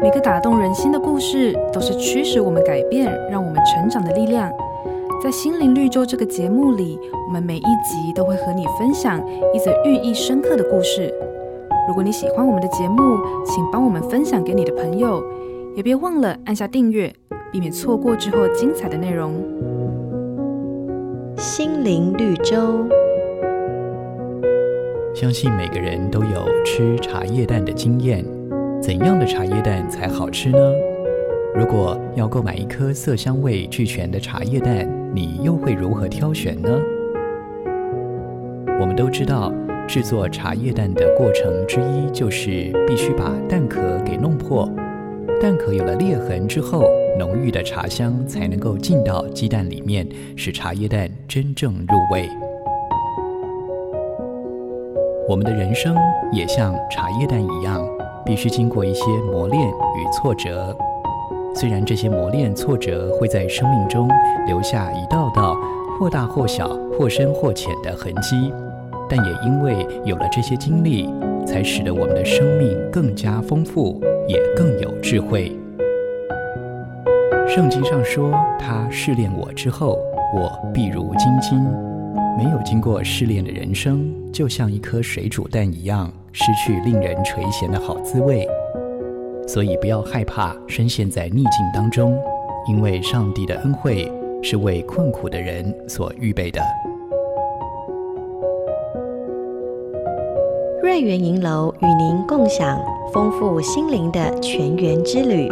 每个打动人心的故事，都是驱使我们改变、让我们成长的力量。在心灵绿洲这个节目里，我们每一集都会和你分享一则寓意深刻的故事。如果你喜欢我们的节目，请帮我们分享给你的朋友，也别忘了按下订阅，避免错过之后精彩的内容。心灵绿洲，相信每个人都有吃茶叶蛋的经验。怎样的茶叶蛋才好吃呢？如果要购买一颗色香味俱全的茶叶蛋，你又会如何挑选呢？我们都知道，制作茶叶蛋的过程之一就是必须把蛋壳给弄破。蛋壳有了裂痕之后，浓郁的茶香才能够进到鸡蛋里面，使茶叶蛋真正入味。我们的人生也像茶叶蛋一样，必须经过一些磨练与挫折。虽然这些磨练挫折会在生命中留下一道道或大或小、或深或浅的痕迹，但也因为有了这些经历，才使得我们的生命更加丰富，也更有智慧。圣经上说：“他试炼我之后，我必如精金。”没有经过试炼的人生，就像一颗水煮蛋一样，失去令人垂涎的好滋味。所以不要害怕深陷在逆境当中，因为上帝的恩惠是为困苦的人所预备的。瑞园银楼与您共享丰富心灵的泉源之旅。